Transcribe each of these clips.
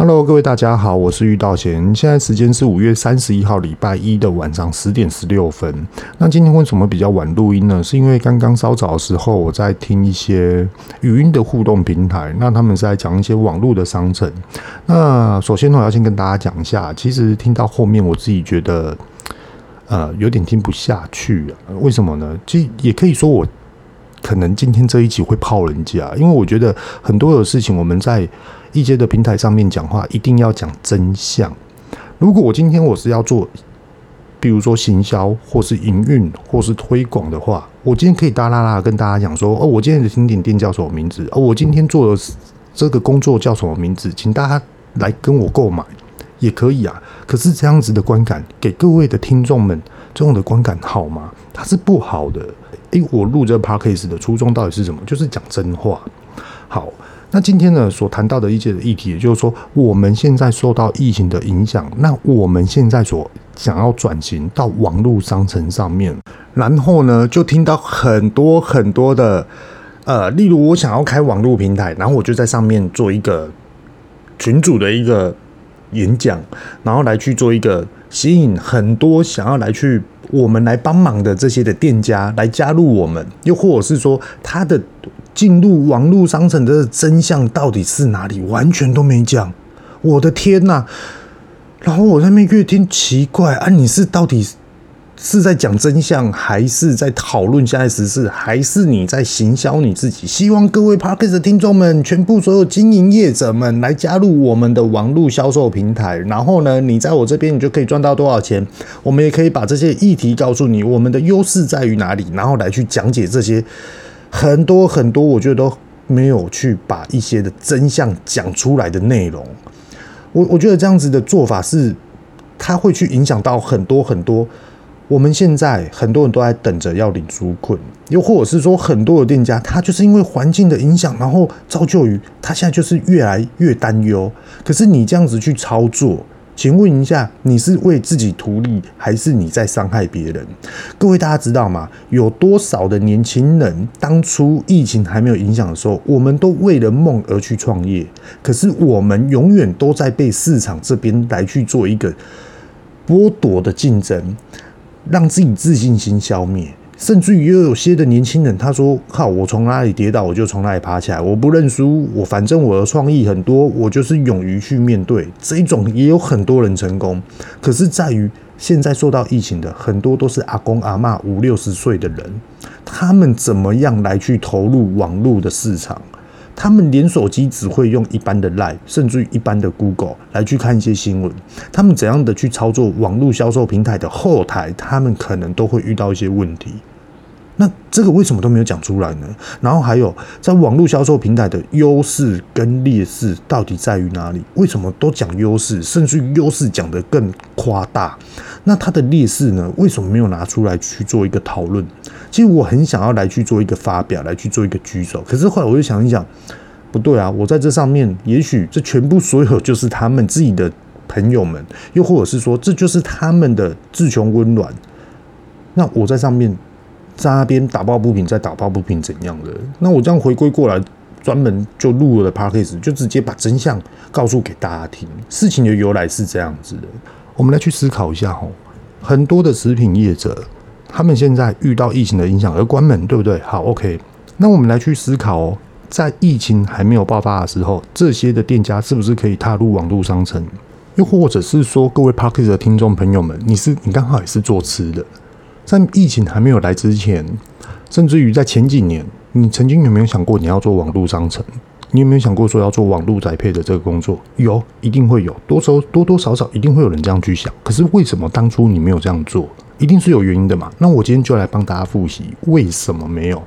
Hello，各位大家好，我是玉道贤。现在时间是五月三十一号礼拜一的晚上十点十六分。那今天为什么比较晚录音呢？是因为刚刚稍早的时候我在听一些语音的互动平台，那他们在讲一些网络的商城。那首先呢，我要先跟大家讲一下，其实听到后面我自己觉得呃有点听不下去啊。为什么呢？其实也可以说我可能今天这一集会泡人家，因为我觉得很多的事情我们在。一些的平台上面讲话一定要讲真相。如果我今天我是要做，比如说行销或是营运或是推广的话，我今天可以大剌剌跟大家讲说，哦，我今天的甜点店叫什么名字？哦，我今天做的这个工作叫什么名字？请大家来跟我购买也可以啊。可是这样子的观感给各位的听众们，这种的观感好吗？它是不好的。诶，我录这个 podcast 的初衷到底是什么？就是讲真话。好。那今天呢，所谈到的一些的议题，也就是说，我们现在受到疫情的影响，那我们现在所想要转型到网络商城上面，然后呢，就听到很多很多的，呃，例如我想要开网络平台，然后我就在上面做一个群组的一个演讲，然后来去做一个吸引很多想要来去我们来帮忙的这些的店家来加入我们，又或者是说他的。进入网络商城的真相到底是哪里？完全都没讲，我的天呐！然后我在那边越听奇怪啊，你是到底是在讲真相，还是在讨论现在时事，还是你在行销你自己？希望各位 Podcast 的听众们，全部所有经营业者们来加入我们的网络销售平台。然后呢，你在我这边，你就可以赚到多少钱？我们也可以把这些议题告诉你，我们的优势在于哪里，然后来去讲解这些。很多很多，我觉得都没有去把一些的真相讲出来的内容，我我觉得这样子的做法是，它会去影响到很多很多。我们现在很多人都在等着要领纾困，又或者是说很多的店家，他就是因为环境的影响，然后造就于他现在就是越来越担忧。可是你这样子去操作。请问一下，你是为自己图利，还是你在伤害别人？各位大家知道吗？有多少的年轻人当初疫情还没有影响的时候，我们都为了梦而去创业，可是我们永远都在被市场这边来去做一个剥夺的竞争，让自己自信心消灭。甚至于又有些的年轻人，他说：“靠，我从哪里跌倒，我就从哪里爬起来，我不认输，我反正我的创意很多，我就是勇于去面对。”这一种也有很多人成功，可是在于现在受到疫情的很多都是阿公阿嬷五六十岁的人，他们怎么样来去投入网络的市场？他们连手机只会用一般的 Line，甚至于一般的 Google 来去看一些新闻。他们怎样的去操作网络销售平台的后台，他们可能都会遇到一些问题。那这个为什么都没有讲出来呢？然后还有，在网络销售平台的优势跟劣势到底在于哪里？为什么都讲优势，甚至于优势讲得更夸大？那它的劣势呢？为什么没有拿出来去做一个讨论？其实我很想要来去做一个发表，来去做一个举手。可是后来我就想一想，不对啊！我在这上面，也许这全部所有就是他们自己的朋友们，又或者是说，这就是他们的自穷温暖。那我在上面。在那边打抱不平，再打抱不平怎样的？那我这样回归过来，专门就录了 podcast，就直接把真相告诉给大家听。事情的由来是这样子的，我们来去思考一下吼。很多的食品业者，他们现在遇到疫情的影响而关门，对不对？好，OK。那我们来去思考哦，在疫情还没有爆发的时候，这些的店家是不是可以踏入网络商城？又或者是说，各位 podcast 的听众朋友们，你是你刚好也是做吃的？在疫情还没有来之前，甚至于在前几年，你曾经有没有想过你要做网络商城？你有没有想过说要做网络宅配的这个工作？有，一定会有，多少多多少少一定会有人这样去想。可是为什么当初你没有这样做？一定是有原因的嘛。那我今天就来帮大家复习为什么没有。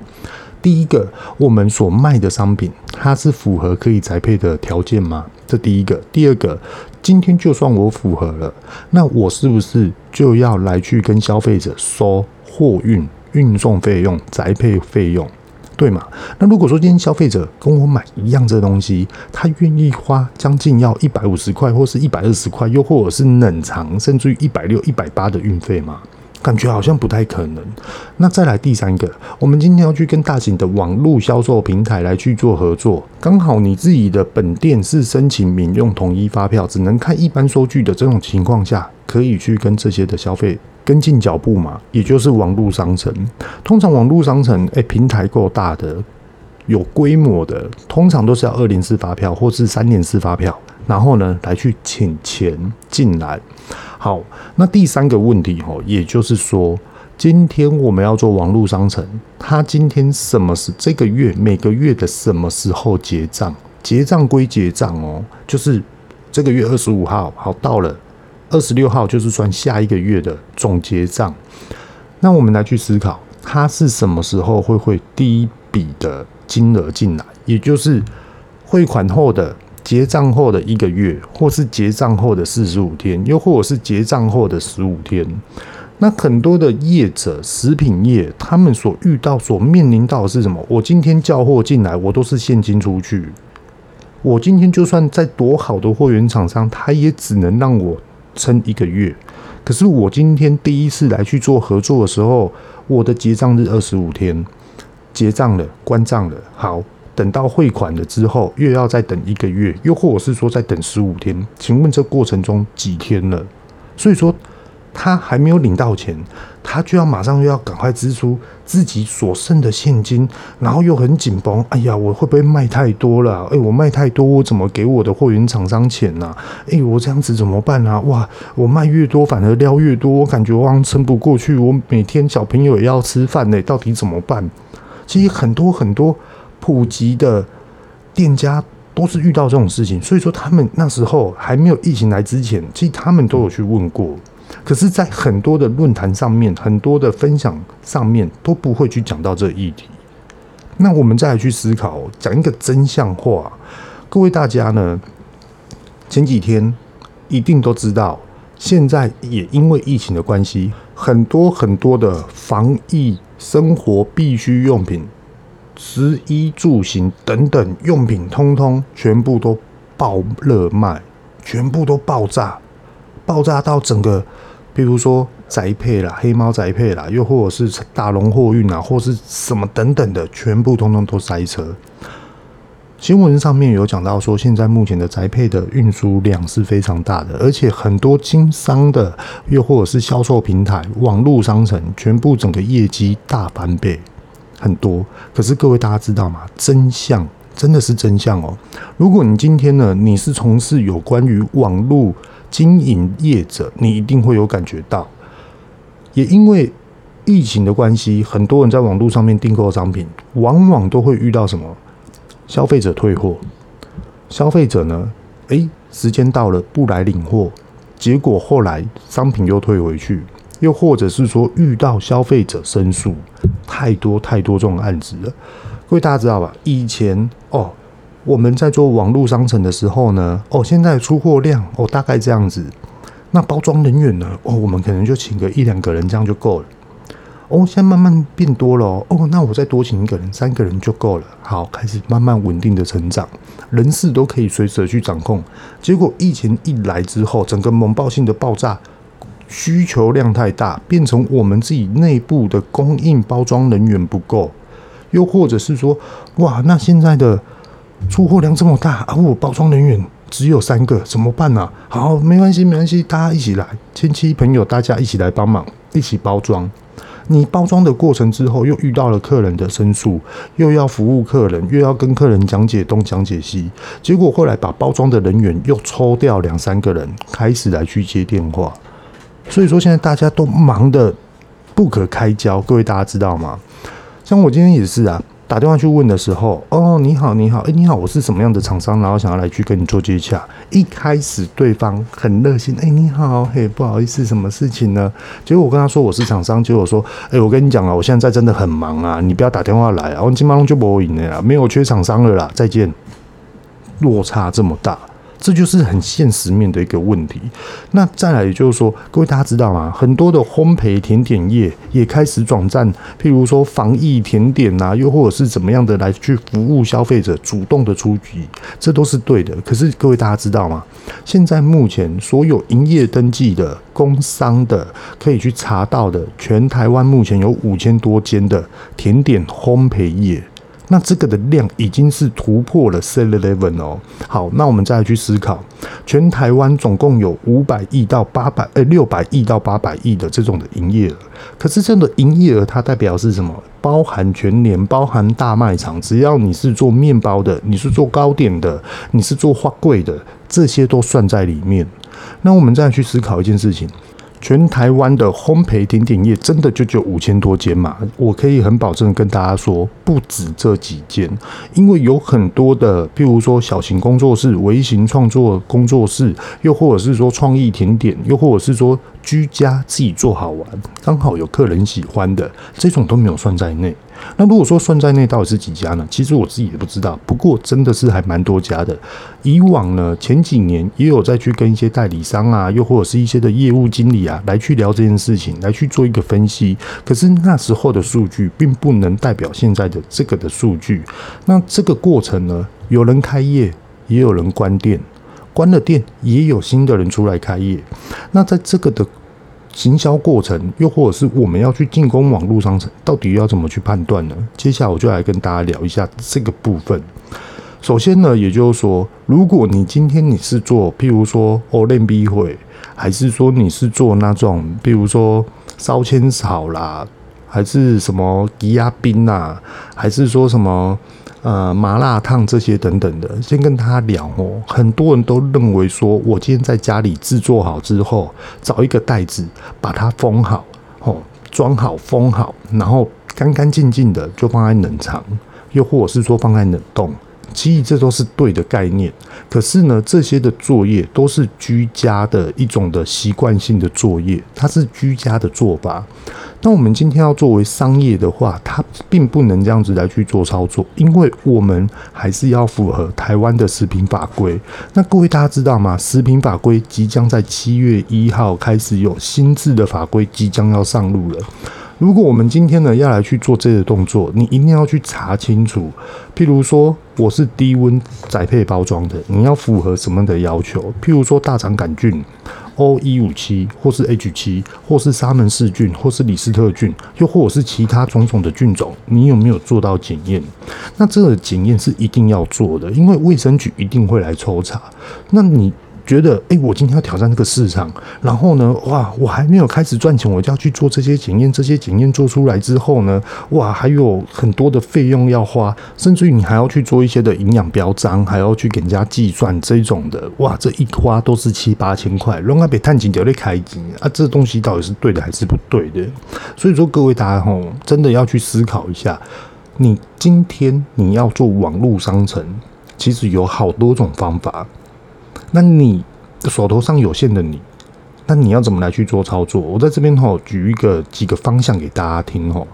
第一个，我们所卖的商品，它是符合可以宅配的条件吗？这第一个。第二个，今天就算我符合了，那我是不是就要来去跟消费者收货运、运送费用、宅配费用，对吗？那如果说今天消费者跟我买一样这东西，他愿意花将近要一百五十块，或是一百二十块，又或者是冷藏，甚至于一百六、一百八的运费吗？感觉好像不太可能。那再来第三个，我们今天要去跟大型的网络销售平台来去做合作，刚好你自己的本店是申请民用统一发票，只能看一般收据的这种情况下，可以去跟这些的消费跟进脚步嘛？也就是网络商城，通常网络商城，哎，平台够大的。有规模的，通常都是要二联四发票或是三联四发票，然后呢来去请钱进来。好，那第三个问题哦，也就是说，今天我们要做网络商城，他今天什么是这个月每个月的什么时候结账？结账归结账哦，就是这个月二十五号，好，到了二十六号就是算下一个月的总结账。那我们来去思考，它是什么时候会会第一笔的？金额进来，也就是汇款后的结账后的一个月，或是结账后的四十五天，又或者是结账后的十五天。那很多的业者，食品业，他们所遇到、所面临到的是什么？我今天叫货进来，我都是现金出去。我今天就算再多好的货源厂商，他也只能让我撑一个月。可是我今天第一次来去做合作的时候，我的结账日二十五天。结账了，关账了。好，等到汇款了之后，又要再等一个月，又或者是说再等十五天。请问这过程中几天了？所以说他还没有领到钱，他就要马上又要赶快支出自己所剩的现金，然后又很紧绷。哎呀，我会不会卖太多了？哎，我卖太多，我怎么给我的货源厂商钱呢？哎，我这样子怎么办啊？哇，我卖越多反而料越多，我感觉我好像撑不过去。我每天小朋友也要吃饭呢，到底怎么办？其实很多很多普及的店家都是遇到这种事情，所以说他们那时候还没有疫情来之前，其实他们都有去问过。可是，在很多的论坛上面、很多的分享上面都不会去讲到这议题。那我们再来去思考，讲一个真相话，各位大家呢，前几天一定都知道，现在也因为疫情的关系，很多很多的防疫。生活必需用品、食衣住行等等用品，通通全部都爆热卖，全部都爆炸，爆炸到整个，比如说宅配啦、黑猫宅配啦，又或者是大龙货运啊，或是什么等等的，全部通通都塞车。新闻上面有讲到说，现在目前的宅配的运输量是非常大的，而且很多经商的，又或者是销售平台、网络商城，全部整个业绩大翻倍，很多。可是各位大家知道吗？真相真的是真相哦。如果你今天呢，你是从事有关于网络经营业者，你一定会有感觉到，也因为疫情的关系，很多人在网络上面订购商品，往往都会遇到什么？消费者退货，消费者呢？诶，时间到了不来领货，结果后来商品又退回去，又或者是说遇到消费者申诉，太多太多这种案子了。各位大家知道吧？以前哦，我们在做网络商城的时候呢，哦，现在出货量哦大概这样子，那包装人员呢？哦，我们可能就请个一两个人这样就够了。哦，现在慢慢变多了哦。那我再多请一个人，三个人就够了。好，开始慢慢稳定的成长，人事都可以随时去掌控。结果疫情一来之后，整个猛爆性的爆炸，需求量太大，变成我们自己内部的供应包装人员不够，又或者是说，哇，那现在的出货量这么大啊，我包装人员只有三个，怎么办呢？好，没关系，没关系，大家一起来，亲戚朋友大家一起来帮忙，一起包装。你包装的过程之后，又遇到了客人的申诉，又要服务客人，又要跟客人讲解东讲解西，结果后来把包装的人员又抽掉两三个人，开始来去接电话。所以说现在大家都忙得不可开交，各位大家知道吗？像我今天也是啊。打电话去问的时候，哦，你好，你好，哎，你好，我是什么样的厂商，然后想要来去跟你做接洽。一开始对方很热心，哎，你好，嘿，不好意思，什么事情呢？结果我跟他说我是厂商，结果说，哎，我跟你讲啊，我现在真的很忙啊，你不要打电话来啊，我今晚就不赢了，没有缺厂商了啦，再见。落差这么大，这就是很现实面的一个问题。那再来，也就是说，各位大家知道吗？很多的烘焙甜点业也开始转战，譬如说防疫甜点啊，又或者是怎么样的来去服务消费者，主动的出击，这都是对的。可是各位大家知道吗？现在目前所有营业登记的工商的可以去查到的，全台湾目前有五千多间的甜点烘焙业。那这个的量已经是突破了 Seven Eleven 哦。好，那我们再来去思考，全台湾总共有五百亿到八百，呃，六百亿到八百亿的这种的营业额。可是这样的营业额它代表是什么？包含全年，包含大卖场，只要你是做面包的，你是做糕点的，你是做花柜的，这些都算在里面。那我们再去思考一件事情。全台湾的烘焙甜点业真的就就五千多间嘛？我可以很保证跟大家说，不止这几间，因为有很多的，譬如说小型工作室、微型创作工作室，又或者是说创意甜点，又或者是说居家自己做好玩，刚好有客人喜欢的，这种都没有算在内。那如果说算在内到底是几家呢？其实我自己也不知道，不过真的是还蛮多家的。以往呢，前几年也有再去跟一些代理商啊，又或者是一些的业务经理啊，来去聊这件事情，来去做一个分析。可是那时候的数据并不能代表现在的这个的数据。那这个过程呢，有人开业，也有人关店，关了店也有新的人出来开业。那在这个的。行销过程，又或者是我们要去进攻网络商城，到底要怎么去判断呢？接下来我就来跟大家聊一下这个部分。首先呢，也就是说，如果你今天你是做，譬如说欧练比会，还是说你是做那种，譬如说烧仙草啦，还是什么吉亚冰呐，还是说什么？呃，麻辣烫这些等等的，先跟他聊哦。很多人都认为说，我今天在家里制作好之后，找一个袋子把它封好，哦，装好封好，然后干干净净的就放在冷藏，又或者是说放在冷冻。其实这都是对的概念，可是呢，这些的作业都是居家的一种的习惯性的作业，它是居家的做法。那我们今天要作为商业的话，它并不能这样子来去做操作，因为我们还是要符合台湾的食品法规。那各位大家知道吗？食品法规即将在七月一号开始有新制的法规即将要上路了。如果我们今天呢要来去做这个动作，你一定要去查清楚。譬如说，我是低温宅配包装的，你要符合什么的要求？譬如说大肠杆菌 O 一五七，或是 H 七，或是沙门氏菌，或是李斯特菌，又或者是其他种种的菌种，你有没有做到检验？那这个检验是一定要做的，因为卫生局一定会来抽查。那你。觉得哎、我今天要挑战这个市场，然后呢，哇，我还没有开始赚钱，我就要去做这些检验。这些检验做出来之后呢，哇，还有很多的费用要花，甚至于你还要去做一些的营养标章，还要去给人家计算这种的，哇，这一花都是七八千块，让他被探井掉的开机啊，这东西到底是对的还是不对的？所以说，各位大家吼，真的要去思考一下，你今天你要做网络商城，其实有好多种方法。那你手头上有限的你，那你要怎么来去做操作？我在这边吼举一个几个方向给大家听吼。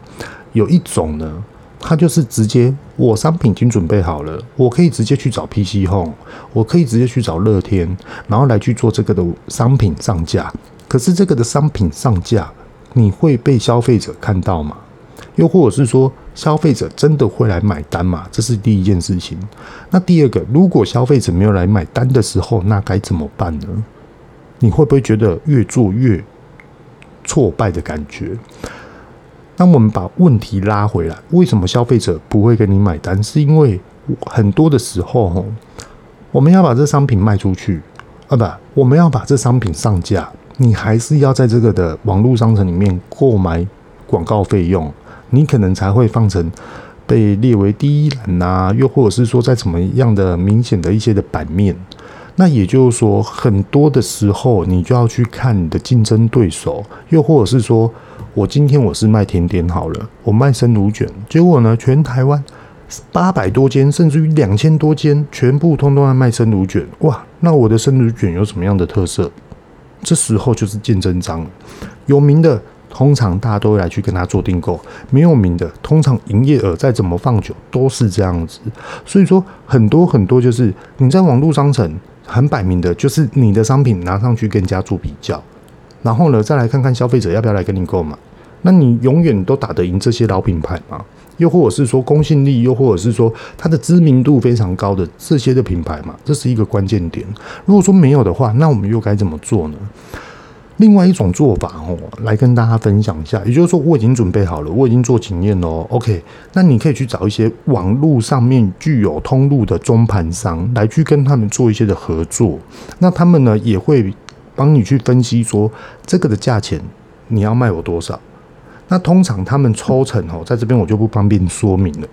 有一种呢，它就是直接我商品已经准备好了，我可以直接去找 PC Home，我可以直接去找乐天，然后来去做这个的商品上架。可是这个的商品上架，你会被消费者看到吗？又或者是说，消费者真的会来买单吗？这是第一件事情。那第二个，如果消费者没有来买单的时候，那该怎么办呢？你会不会觉得越做越挫败的感觉？那我们把问题拉回来，为什么消费者不会给你买单？是因为很多的时候，我们要把这商品卖出去啊，不，我们要把这商品上架，你还是要在这个的网络商城里面购买广告费用。你可能才会放成被列为第一栏呐，又或者是说在怎么样的明显的一些的版面，那也就是说，很多的时候你就要去看你的竞争对手，又或者是说我今天我是卖甜点好了，我卖生乳卷，结果呢，全台湾八百多间，甚至于两千多间，全部通通在卖生乳卷，哇，那我的生乳卷有什么样的特色？这时候就是见真章，有名的。通常大家都会来去跟他做订购，没有名的，通常营业额再怎么放久都是这样子。所以说很多很多就是你在网络商城，很摆明的就是你的商品拿上去跟人家做比较，然后呢，再来看看消费者要不要来跟你购买。那你永远都打得赢这些老品牌吗？又或者是说公信力，又或者是说它的知名度非常高的这些的品牌嘛？这是一个关键点。如果说没有的话，那我们又该怎么做呢？另外一种做法哦，来跟大家分享一下。也就是说，我已经准备好了，我已经做检验了。OK，那你可以去找一些网络上面具有通路的中盘商来去跟他们做一些的合作。那他们呢也会帮你去分析说这个的价钱你要卖我多少。那通常他们抽成哦，在这边我就不方便说明了。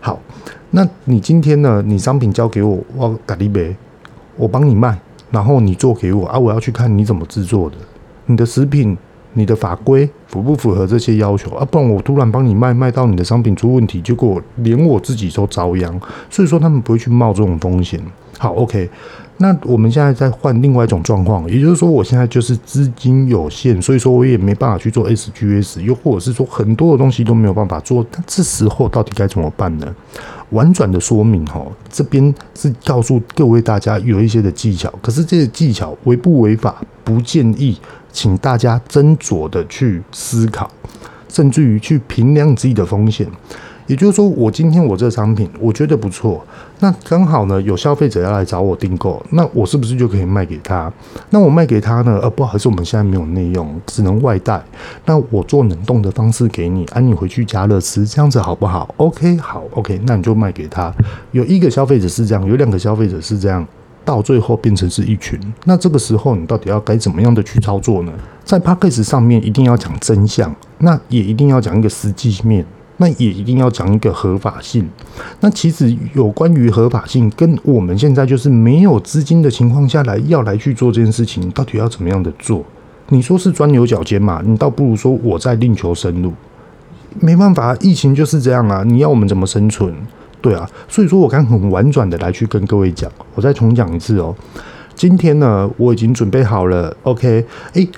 好，那你今天呢，你商品交给我，我咖喱杯，我帮你卖，然后你做给我啊，我要去看你怎么制作的。你的食品、你的法规符不符合这些要求啊？不然我突然帮你卖，卖到你的商品出问题，结果连我自己都遭殃。所以说他们不会去冒这种风险。好，OK。那我们现在再换另外一种状况，也就是说，我现在就是资金有限，所以说我也没办法去做 SGS，又或者是说很多的东西都没有办法做。那这时候到底该怎么办呢？婉转的说明哈，这边是告诉各位大家有一些的技巧，可是这些技巧违不违法，不建议。请大家斟酌的去思考，甚至于去评量自己的风险。也就是说，我今天我这个商品我觉得不错，那刚好呢有消费者要来找我订购，那我是不是就可以卖给他？那我卖给他呢？呃，不好意思，我们现在没有内用，只能外带。那我做冷冻的方式给你，啊，你回去加热吃，这样子好不好？OK，好，OK，那你就卖给他。有一个消费者是这样，有两个消费者是这样。到最后变成是一群，那这个时候你到底要该怎么样的去操作呢？在 Podcast 上面一定要讲真相，那也一定要讲一个实际面，那也一定要讲一个合法性。那其实有关于合法性，跟我们现在就是没有资金的情况下来要来去做这件事情，到底要怎么样的做？你说是钻牛角尖嘛？你倒不如说我在另求生路。没办法，疫情就是这样啊！你要我们怎么生存？对啊，所以说我刚很婉转的来去跟各位讲，我再重讲一次哦。今天呢，我已经准备好了，OK？诶，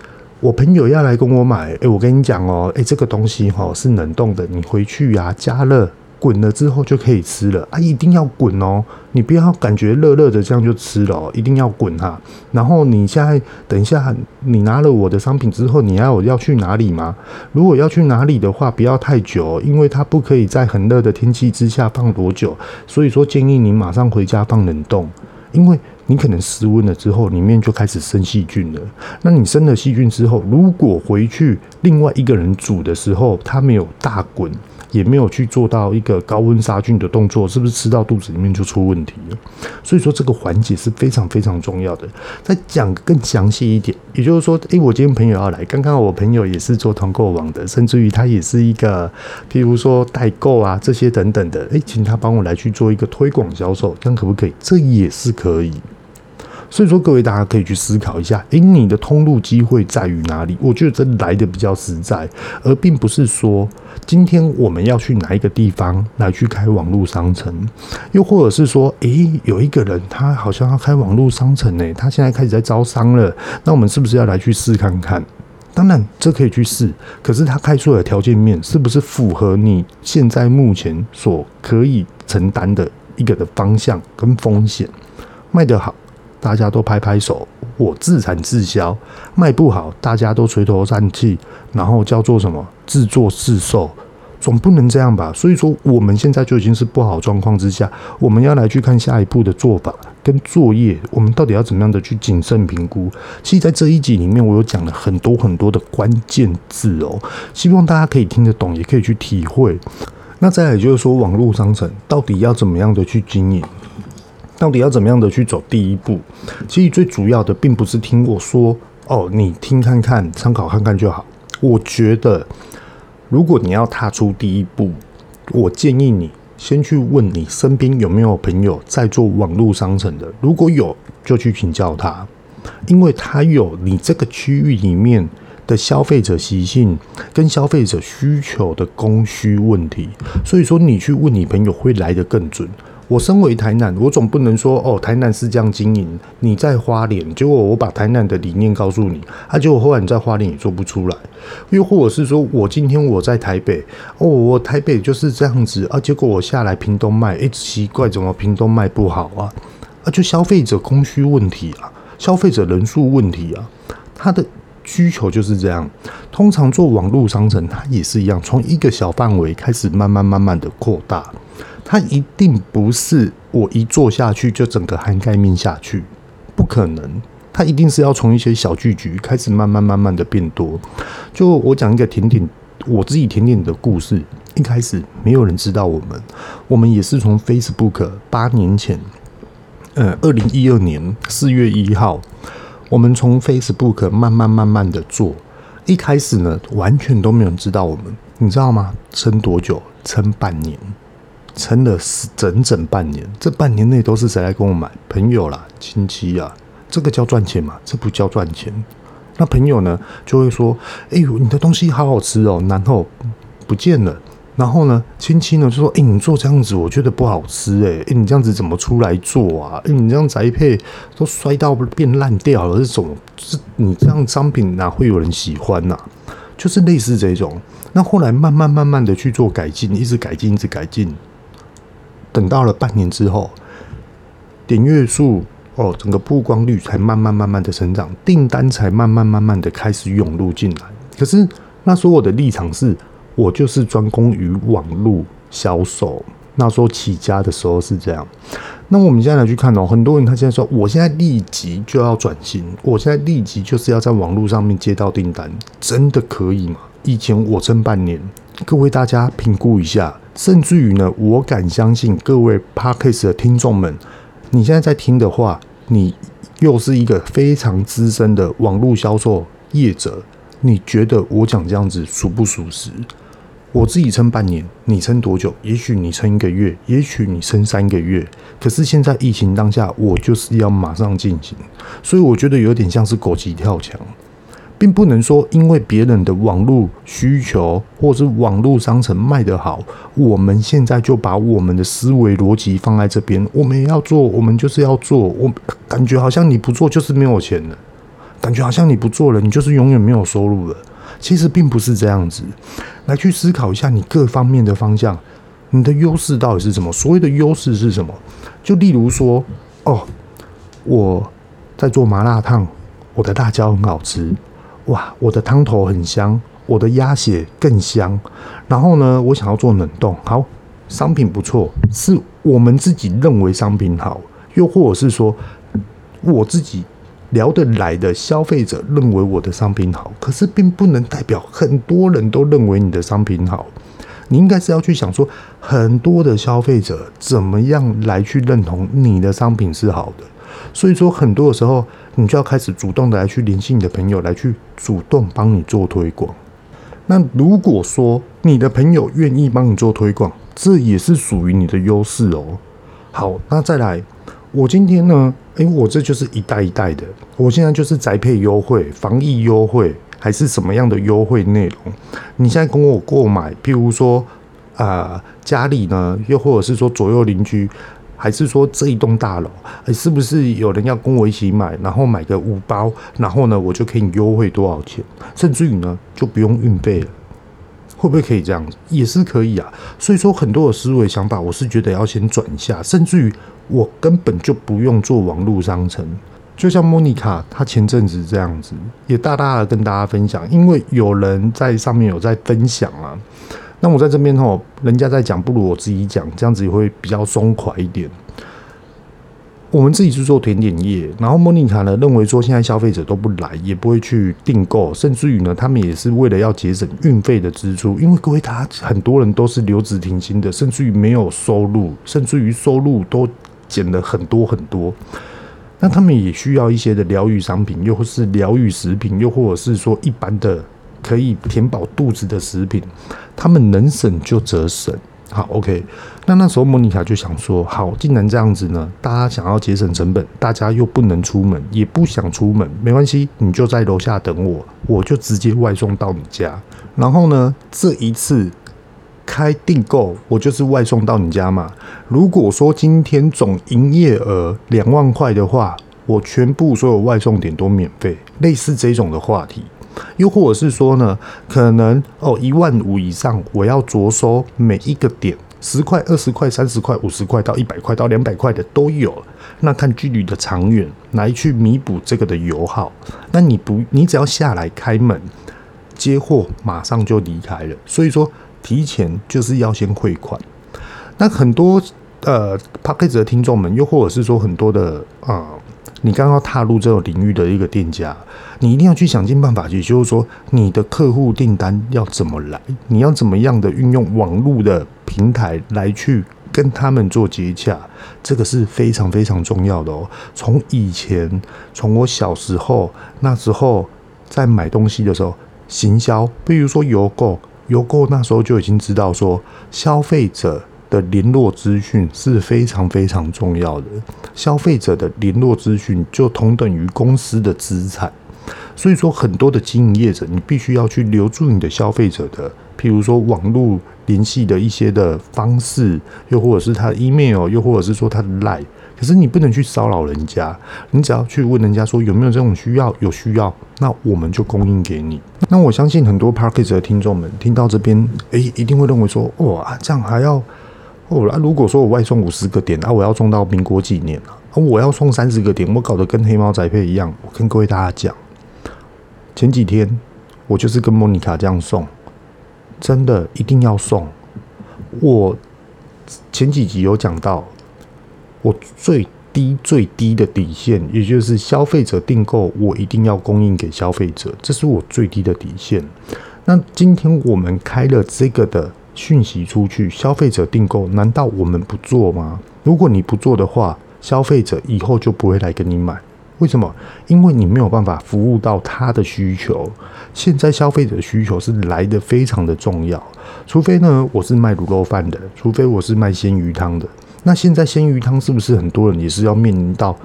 我朋友要来跟我买，诶，我跟你讲哦，诶，这个东西哈是冷冻的，你回去呀加热。滚了之后就可以吃了啊！一定要滚哦，你不要感觉热热的这样就吃了，一定要滚哈。然后你现在等一下，你拿了我的商品之后，你要要去哪里吗？如果要去哪里的话，不要太久，因为它不可以在很热的天气之下放多久。所以说建议你马上回家放冷冻，因为你可能失温了之后，里面就开始生细菌了。那你生了细菌之后，如果回去另外一个人煮的时候，他没有大滚。也没有去做到一个高温杀菌的动作，是不是吃到肚子里面就出问题了？所以说这个环节是非常非常重要的。再讲更详细一点，也就是说，诶，我今天朋友要来，刚刚我朋友也是做团购网的，甚至于他也是一个，譬如说代购啊这些等等的，诶，请他帮我来去做一个推广销售，这样可不可以？这也是可以。所以说，各位大家可以去思考一下，诶，你的通路机会在于哪里？我觉得这来的比较实在，而并不是说今天我们要去哪一个地方来去开网络商城，又或者是说，诶，有一个人他好像要开网络商城呢，他现在开始在招商了，那我们是不是要来去试看看？当然，这可以去试，可是他开出的条件面是不是符合你现在目前所可以承担的一个的方向跟风险？卖得好。大家都拍拍手，我自产自销，卖不好，大家都垂头丧气，然后叫做什么自作自受，总不能这样吧？所以说，我们现在就已经是不好状况之下，我们要来去看下一步的做法跟作业，我们到底要怎么样的去谨慎评估？其实，在这一集里面，我有讲了很多很多的关键字哦，希望大家可以听得懂，也可以去体会。那再来就是说，网络商城到底要怎么样的去经营？到底要怎么样的去走第一步？其实最主要的并不是听我说哦，你听看看，参考看看就好。我觉得，如果你要踏出第一步，我建议你先去问你身边有没有朋友在做网络商城的，如果有，就去请教他，因为他有你这个区域里面的消费者习性跟消费者需求的供需问题，所以说你去问你朋友会来得更准。我身为台南，我总不能说哦，台南是这样经营，你在花莲，结果我把台南的理念告诉你，啊，结果后来你在花莲也做不出来，又或者是说我今天我在台北，哦，我台北就是这样子啊，结果我下来屏东卖，诶，奇怪，怎么屏东卖不好啊？啊，就消费者供需问题啊，消费者人数问题啊，他的需求就是这样。通常做网络商城，它也是一样，从一个小范围开始，慢慢慢慢的扩大。它一定不是我一做下去就整个涵盖面下去，不可能。它一定是要从一些小聚局开始，慢慢慢慢的变多。就我讲一个甜点，我自己甜点的故事。一开始没有人知道我们，我们也是从 Facebook 八年前，呃，二零一二年四月一号，我们从 Facebook 慢慢慢慢的做。一开始呢，完全都没有人知道我们，你知道吗？撑多久？撑半年，撑了整整半年。这半年内都是谁来跟我买？朋友啦，亲戚啊。这个叫赚钱吗？这不叫赚钱。那朋友呢，就会说：“哎呦，你的东西好好吃哦。”然后不见了。然后呢，亲戚呢就说：“哎，你做这样子，我觉得不好吃。哎，哎，你这样子怎么出来做啊？哎，你这样宅配都摔到变烂掉了，这种是你这样商品哪会有人喜欢呐？就是类似这种。那后来慢慢慢慢的去做改进，一直改进，一直改进。等到了半年之后，点阅数。哦，整个曝光率才慢慢慢慢的成长，订单才慢慢慢慢的开始涌入进来。可是那时候我的立场是，我就是专攻于网络销售。那时候起家的时候是这样。那我们现在来去看哦，很多人他现在说，我现在立即就要转型，我现在立即就是要在网络上面接到订单，真的可以吗？以前我撑半年，各位大家评估一下，甚至于呢，我敢相信各位 Podcast 的听众们。你现在在听的话，你又是一个非常资深的网络销售业者，你觉得我讲这样子属不属实？我自己撑半年，你撑多久？也许你撑一个月，也许你撑三个月。可是现在疫情当下，我就是要马上进行，所以我觉得有点像是狗急跳墙。并不能说，因为别人的网络需求或是网络商城卖得好，我们现在就把我们的思维逻辑放在这边。我们要做，我们就是要做。我感觉好像你不做就是没有钱了，感觉好像你不做了，你就是永远没有收入了。其实并不是这样子。来去思考一下你各方面的方向，你的优势到底是什么？所谓的优势是什么？就例如说，哦，我在做麻辣烫，我的辣椒很好吃。哇，我的汤头很香，我的鸭血更香。然后呢，我想要做冷冻，好，商品不错，是我们自己认为商品好，又或者是说我自己聊得来的消费者认为我的商品好，可是并不能代表很多人都认为你的商品好。你应该是要去想说，很多的消费者怎么样来去认同你的商品是好的。所以说，很多的时候，你就要开始主动的来去联系你的朋友，来去主动帮你做推广。那如果说你的朋友愿意帮你做推广，这也是属于你的优势哦。好，那再来，我今天呢，诶，我这就是一代一代的，我现在就是宅配优惠、防疫优惠，还是什么样的优惠内容？你现在跟我购买，譬如说，啊、呃，家里呢，又或者是说左右邻居。还是说这一栋大楼，欸，是不是有人要跟我一起买，然后买个五包，然后呢，我就可以优惠多少钱，甚至于呢，就不用运费了，会不会可以这样子？也是可以啊。所以说，很多的思维想法，我是觉得要先转一下，甚至于我根本就不用做网络商城。就像莫妮卡，她前阵子这样子，也大大的跟大家分享，因为有人在上面有在分享啊。那我在这边吼，人家在讲，不如我自己讲，这样子也会比较松快一点。我们自己是做甜点业，然后莫妮卡呢认为说，现在消费者都不来，也不会去订购，甚至于呢，他们也是为了要节省运费的支出，因为各位他很多人都是留职停薪的，甚至于没有收入，甚至于收入都减了很多很多。那他们也需要一些的疗愈商品，又或是疗愈食品，又或者是说一般的。可以填饱肚子的食品，他们能省就则省。好，OK。那那时候莫妮卡就想说，好，既然这样子呢，大家想要节省成本，大家又不能出门，也不想出门，没关系，你就在楼下等我，我就直接外送到你家。然后呢，这一次开订购，我就是外送到你家嘛。如果说今天总营业额两万块的话，我全部所有外送点都免费，类似这种的话题。又或者是说呢，可能哦一万五以上，我要着收每一个点十块、二十块、三十块、五十块到一百块到两百块的都有。那看距离的长远来去弥补这个的油耗。那你不，你只要下来开门接货，马上就离开了。所以说，提前就是要先汇款。那很多呃 Podcast 的听众们，又或者是说很多的啊。呃你刚刚踏入这个领域的一个店家，你一定要去想尽办法，也就是说，你的客户订单要怎么来，你要怎么样的运用网络的平台来去跟他们做接洽，这个是非常非常重要的哦。从以前，从我小时候那时候在买东西的时候，行销，比如说邮购，邮购那时候就已经知道说消费者。的联络资讯是非常非常重要的，消费者的联络资讯就同等于公司的资产，所以说很多的经营业者，你必须要去留住你的消费者的，譬如说网络联系的一些的方式，又或者是他的 email，又或者是说他的 line，可是你不能去骚扰人家，你只要去问人家说有没有这种需要，有需要，那我们就供应给你。那我相信很多 Podcast 的听众们听到这边，诶，一定会认为说，哇，这样还要。哦，那如果说我外送五十个点，啊，我要送到民国几年啊？我要送三十个点，我搞得跟黑猫宅配一样。我跟各位大家讲，前几天我就是跟莫妮卡这样送，真的一定要送。我前几集有讲到，我最低最低的底线，也就是消费者订购，我一定要供应给消费者，这是我最低的底线。那今天我们开了这个的。讯息出去，消费者订购，难道我们不做吗？如果你不做的话，消费者以后就不会来跟你买。为什么？因为你没有办法服务到他的需求。现在消费者的需求是来得非常的重要。除非呢，我是卖卤肉饭的，除非我是卖鲜鱼汤的。那现在鲜鱼汤是不是很多人也是要面临到？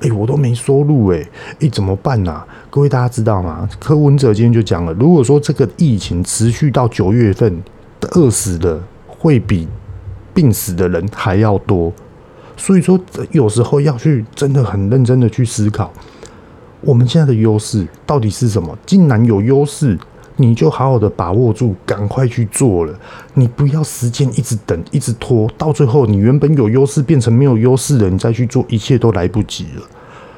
哎，我都没收入哎，哎，怎么办呐？各位大家知道吗？柯文哲今天就讲了，如果说这个疫情持续到九月份。饿死的会比病死的人还要多，所以说有时候要去真的很认真的去思考，我们现在的优势到底是什么？既然有优势，你就好好的把握住，赶快去做了。你不要时间一直等，一直拖，到最后你原本有优势变成没有优势了，你再去做，一切都来不及了。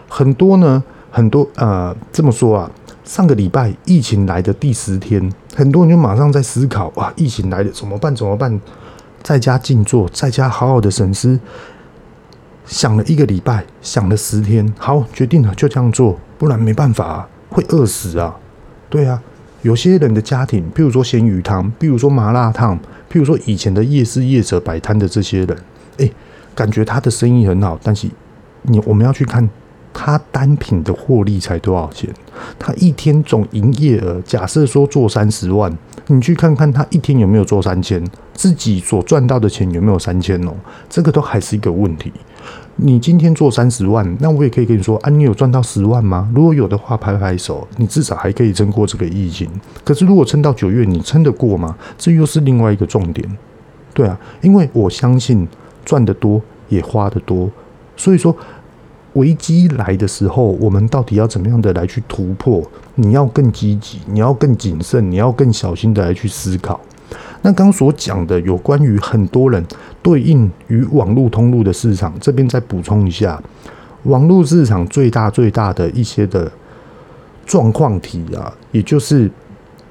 很多呢，很多呃，这么说啊。上个礼拜疫情来的第十天，很多人就马上在思考：哇，疫情来了怎么办？怎么办？在家静坐，在家好好的审思，想了一个礼拜，想了十天，好，决定了就这样做，不然没办法啊，会饿死啊！对啊，有些人的家庭，譬如说咸鱼汤，譬如说麻辣烫，譬如说以前的夜市夜者摆摊的这些人，哎，感觉他的生意很好，但是你我们要去看。他单品的获利才多少钱？他一天总营业额，假设说做三十万，你去看看他一天有没有做三千，自己所赚到的钱有没有三千哦？这个都还是一个问题。你今天做三十万，那我也可以跟你说啊，你有赚到十万吗？如果有的话，拍拍手，你至少还可以撑过这个疫情。可是如果撑到九月，你撑得过吗？这又是另外一个重点。对啊，因为我相信赚得多也花得多，所以说。危机来的时候，我们到底要怎么样的来去突破？你要更积极，你要更谨慎，你要更小心的来去思考。那刚所讲的有关于很多人对应于网络通路的市场，这边再补充一下，网络市场最大最大的一些的状况题啊，也就是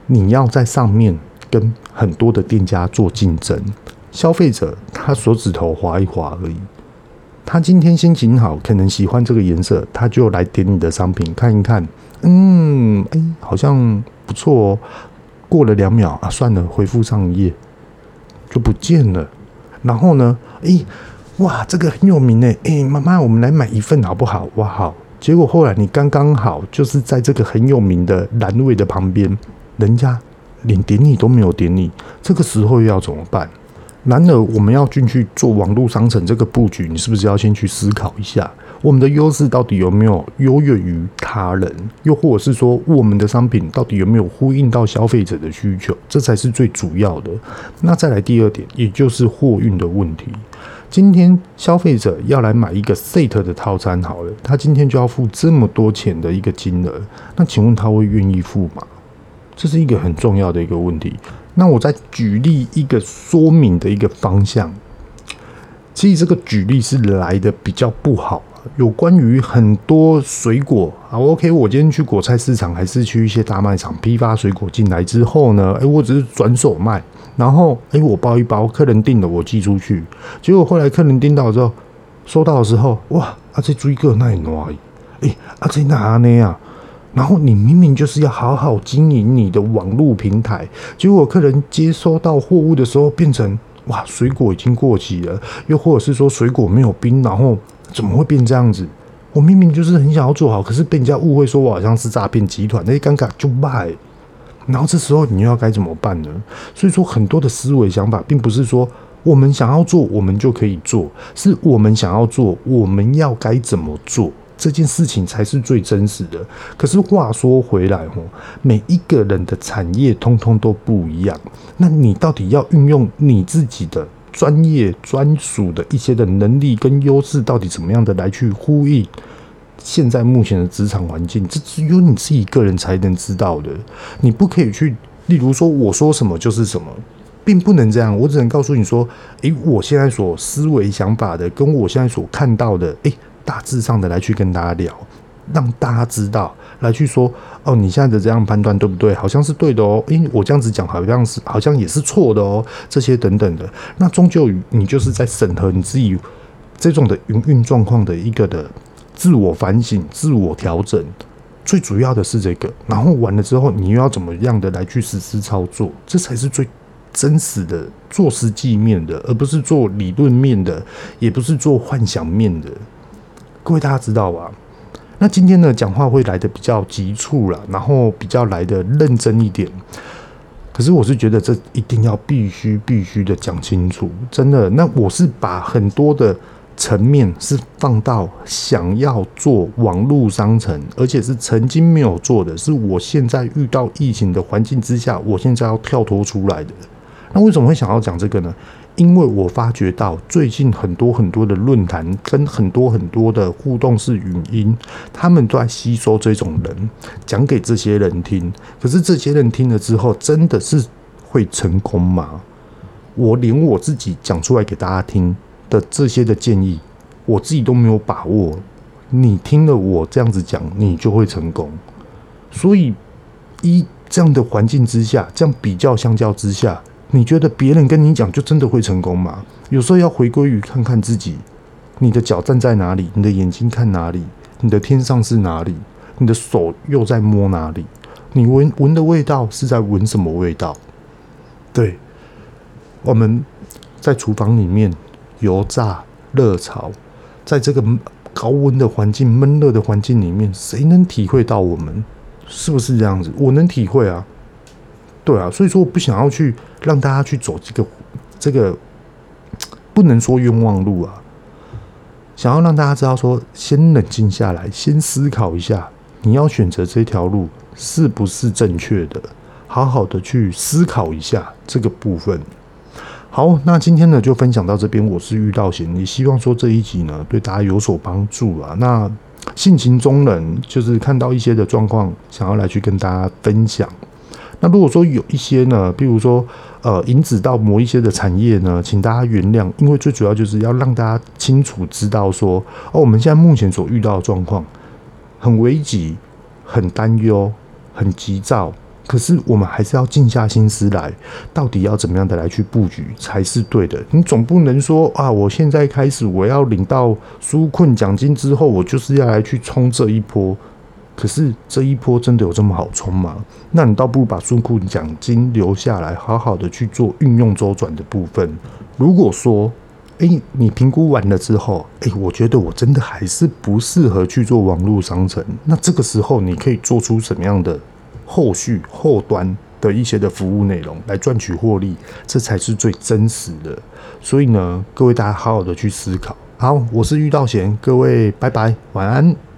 你要在上面跟很多的店家做竞争，消费者他手指头滑一滑而已。他今天心情好，可能喜欢这个颜色，他就来点你的商品看一看。嗯，哎，好像不错哦。过了两秒啊，算了，回复上一页就不见了。然后呢，哎，哇，这个很有名哎，哎，妈妈，我们来买一份好不好？哇，好。结果后来你刚刚好就是在这个很有名的栏位的旁边，人家连点你都没有点你，这个时候又要怎么办？然而，我们要进去做网络商城这个布局，你是不是要先去思考一下，我们的优势到底有没有优越于他人？又或者是说，我们的商品到底有没有呼应到消费者的需求？这才是最主要的。那再来第二点，也就是货运的问题。今天消费者要来买一个 set 的套餐，好了，他今天就要付这么多钱的一个金额，那请问他会愿意付吗？这是一个很重要的一个问题。那我再举例一个说明的一个方向。其实这个举例是来的比较不好，有关于很多水果啊。OK，我今天去果菜市场，还是去一些大卖场批发水果进来之后呢？诶，我只是转手卖，然后诶，我包一包，客人订的我寄出去。结果后来客人订到之后，收到的时候，哇，啊这追个那也难，诶，啊这哪呢呀？然后你明明就是要好好经营你的网络平台，结果客人接收到货物的时候变成。哇，水果已经过期了，又或者是说水果没有冰，然后怎么会变这样子？我明明就是很想要做好，可是被人家误会说我好像是诈骗集团，那些尴尬就卖。然后这时候你又要该怎么办呢？所以说很多的思维想法，并不是说我们想要做我们就可以做，是我们想要做我们要该怎么做。这件事情才是最真实的。可是话说回来，吼，每一个人的产业通通都不一样。那你到底要运用你自己的专业、专属的一些的能力跟优势，到底怎么样的来去呼应现在目前的职场环境？这只有你自己个人才能知道的。你不可以去，例如说我说什么就是什么，并不能这样。我只能告诉你说，诶，我现在所思维想法的，跟我现在所看到的，诶。大致上的来去跟大家聊，让大家知道，来去说哦，你现在的这样判断对不对？好像是对的哦，因为我这样子讲好像是好像也是错的哦，这些等等的，那终究你就是在审核你自己这种的营运状况的一个的自我反省、自我调整，最主要的是这个。然后完了之后，你又要怎么样的来去实施操作？这才是最真实的做实际面的，而不是做理论面的，也不是做幻想面的。各位大家知道吧？那今天呢，讲话会来的比较急促了，然后比较来的认真一点。可是我是觉得这一定要必须必须的讲清楚，真的。那我是把很多的层面是放到想要做网络商城，而且是曾经没有做的，是我现在遇到疫情的环境之下，我现在要跳脱出来的。那为什么会想要讲这个呢？因为我发觉到最近很多很多的论坛跟很多很多的互动式语音，他们都在吸收这种人，讲给这些人听。可是这些人听了之后，真的是会成功吗？我连我自己讲出来给大家听的这些的建议，我自己都没有把握。你听了我这样子讲，你就会成功。所以，一这样的环境之下，这样比较相较之下。你觉得别人跟你讲就真的会成功吗？有时候要回归于看看自己，你的脚站在哪里，你的眼睛看哪里，你的天上是哪里，你的手又在摸哪里，你闻闻的味道是在闻什么味道？对，我们在厨房里面油炸热炒，在这个高温的环境、闷热的环境里面，谁能体会到我们是不是这样子？我能体会啊。对啊，所以说我不想要去让大家去走这个这个不能说冤枉路啊，想要让大家知道说，先冷静下来，先思考一下，你要选择这条路是不是正确的，好好的去思考一下这个部分。好，那今天呢就分享到这边，我是玉道贤，也希望说这一集呢对大家有所帮助啊。那性情中人就是看到一些的状况，想要来去跟大家分享。那如果说有一些呢，比如说呃，引指到某一些的产业呢，请大家原谅，因为最主要就是要让大家清楚知道说，哦，我们现在目前所遇到的状况很危急、很担忧、很急躁，可是我们还是要静下心思来，到底要怎么样的来去布局才是对的。你总不能说啊，我现在开始我要领到纾困奖金之后，我就是要来去冲这一波。可是这一波真的有这么好冲吗？那你倒不如把纾困奖金留下来，好好的去做运用周转的部分。如果说，诶，你评估完了之后，诶，我觉得我真的还是不适合去做网络商城。那这个时候，你可以做出什么样的后续后端的一些的服务内容来赚取获利？这才是最真实的。所以呢，各位大家好好的去思考。好，我是玉道贤，各位拜拜，晚安。